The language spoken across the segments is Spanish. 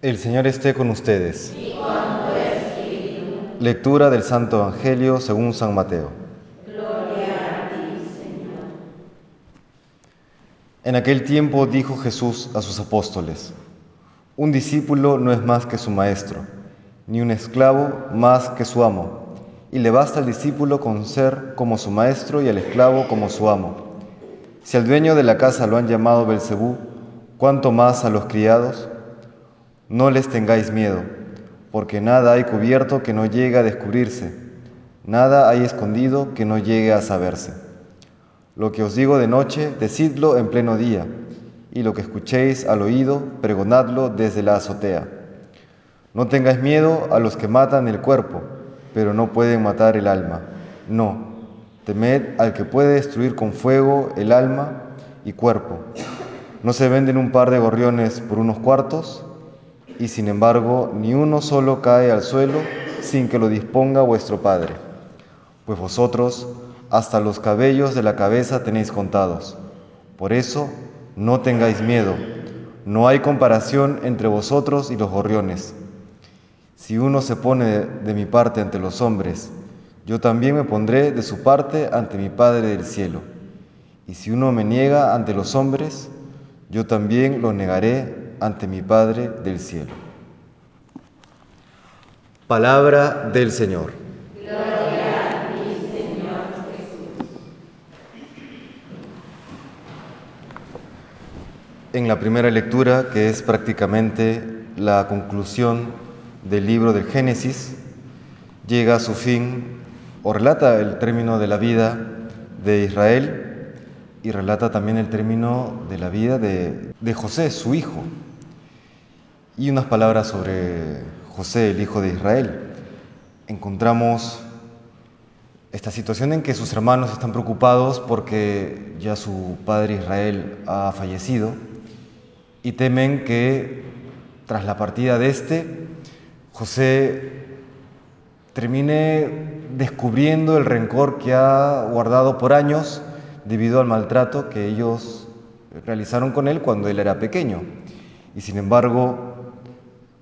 El Señor esté con ustedes. Lectura del Santo Evangelio según San Mateo. Gloria a ti, Señor. En aquel tiempo dijo Jesús a sus apóstoles, Un discípulo no es más que su maestro, ni un esclavo más que su amo, y le basta al discípulo con ser como su maestro y al esclavo como su amo. Si al dueño de la casa lo han llamado Belcebú, ¿cuánto más a los criados? No les tengáis miedo, porque nada hay cubierto que no llegue a descubrirse, nada hay escondido que no llegue a saberse. Lo que os digo de noche, decidlo en pleno día, y lo que escuchéis al oído, pregonadlo desde la azotea. No tengáis miedo a los que matan el cuerpo, pero no pueden matar el alma. No, temed al que puede destruir con fuego el alma y cuerpo. ¿No se venden un par de gorriones por unos cuartos? Y sin embargo ni uno solo cae al suelo sin que lo disponga vuestro Padre. Pues vosotros hasta los cabellos de la cabeza tenéis contados. Por eso no tengáis miedo, no hay comparación entre vosotros y los gorriones. Si uno se pone de mi parte ante los hombres, yo también me pondré de su parte ante mi Padre del cielo. Y si uno me niega ante los hombres, yo también lo negaré ante mi Padre del cielo. Palabra del Señor. En la primera lectura, que es prácticamente la conclusión del libro del Génesis, llega a su fin o relata el término de la vida de Israel y relata también el término de la vida de, de José, su hijo y unas palabras sobre José, el hijo de Israel. Encontramos esta situación en que sus hermanos están preocupados porque ya su padre Israel ha fallecido y temen que tras la partida de este, José termine descubriendo el rencor que ha guardado por años debido al maltrato que ellos realizaron con él cuando él era pequeño. Y sin embargo,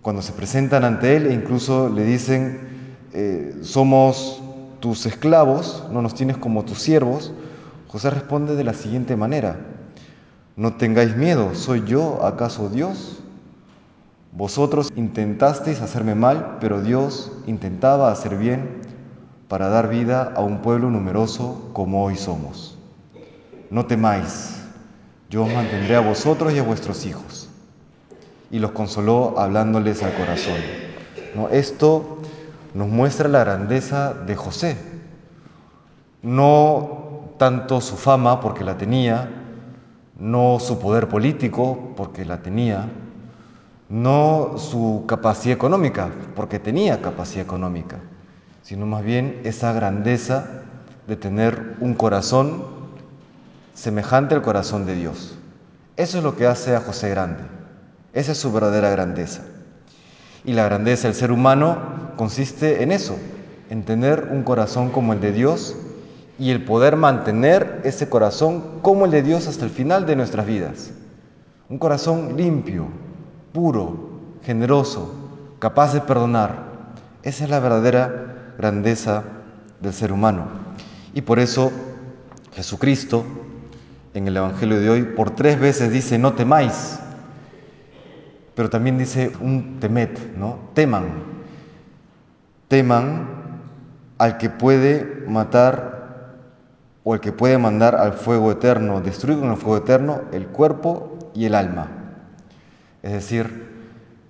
cuando se presentan ante Él e incluso le dicen, eh, somos tus esclavos, no nos tienes como tus siervos, José responde de la siguiente manera, no tengáis miedo, ¿soy yo acaso Dios? Vosotros intentasteis hacerme mal, pero Dios intentaba hacer bien para dar vida a un pueblo numeroso como hoy somos. No temáis, yo os mantendré a vosotros y a vuestros hijos y los consoló hablándoles al corazón. Esto nos muestra la grandeza de José. No tanto su fama, porque la tenía, no su poder político, porque la tenía, no su capacidad económica, porque tenía capacidad económica, sino más bien esa grandeza de tener un corazón semejante al corazón de Dios. Eso es lo que hace a José grande. Esa es su verdadera grandeza. Y la grandeza del ser humano consiste en eso, en tener un corazón como el de Dios y el poder mantener ese corazón como el de Dios hasta el final de nuestras vidas. Un corazón limpio, puro, generoso, capaz de perdonar. Esa es la verdadera grandeza del ser humano. Y por eso Jesucristo en el Evangelio de hoy por tres veces dice, no temáis pero también dice un temet, ¿no? Teman. Teman al que puede matar o el que puede mandar al fuego eterno, destruir con el fuego eterno el cuerpo y el alma. Es decir,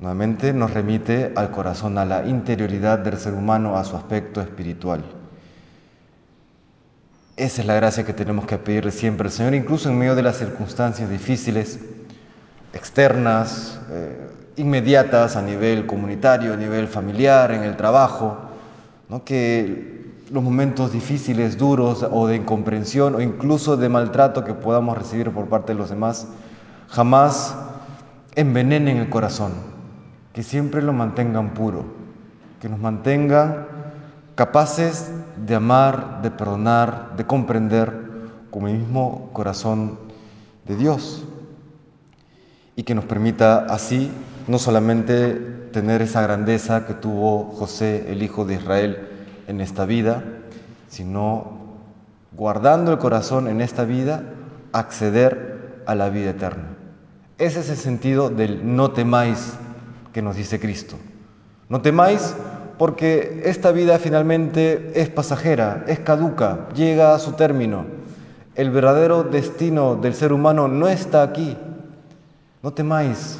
nuevamente nos remite al corazón, a la interioridad del ser humano, a su aspecto espiritual. Esa es la gracia que tenemos que pedirle siempre al Señor, incluso en medio de las circunstancias difíciles externas, eh, inmediatas a nivel comunitario, a nivel familiar, en el trabajo, ¿no? que los momentos difíciles, duros o de incomprensión o incluso de maltrato que podamos recibir por parte de los demás, jamás envenenen el corazón, que siempre lo mantengan puro, que nos mantengan capaces de amar, de perdonar, de comprender con el mismo corazón de Dios y que nos permita así no solamente tener esa grandeza que tuvo José, el hijo de Israel, en esta vida, sino guardando el corazón en esta vida, acceder a la vida eterna. Ese es el sentido del no temáis que nos dice Cristo. No temáis porque esta vida finalmente es pasajera, es caduca, llega a su término. El verdadero destino del ser humano no está aquí. No temáis,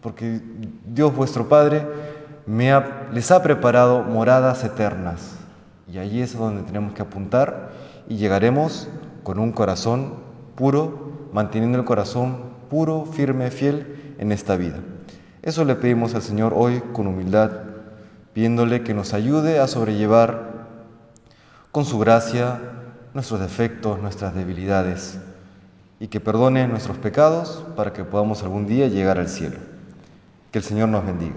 porque Dios vuestro Padre les ha preparado moradas eternas. Y allí es donde tenemos que apuntar y llegaremos con un corazón puro, manteniendo el corazón puro, firme, fiel en esta vida. Eso le pedimos al Señor hoy con humildad, pidiéndole que nos ayude a sobrellevar con su gracia nuestros defectos, nuestras debilidades y que perdone nuestros pecados para que podamos algún día llegar al cielo. Que el Señor nos bendiga.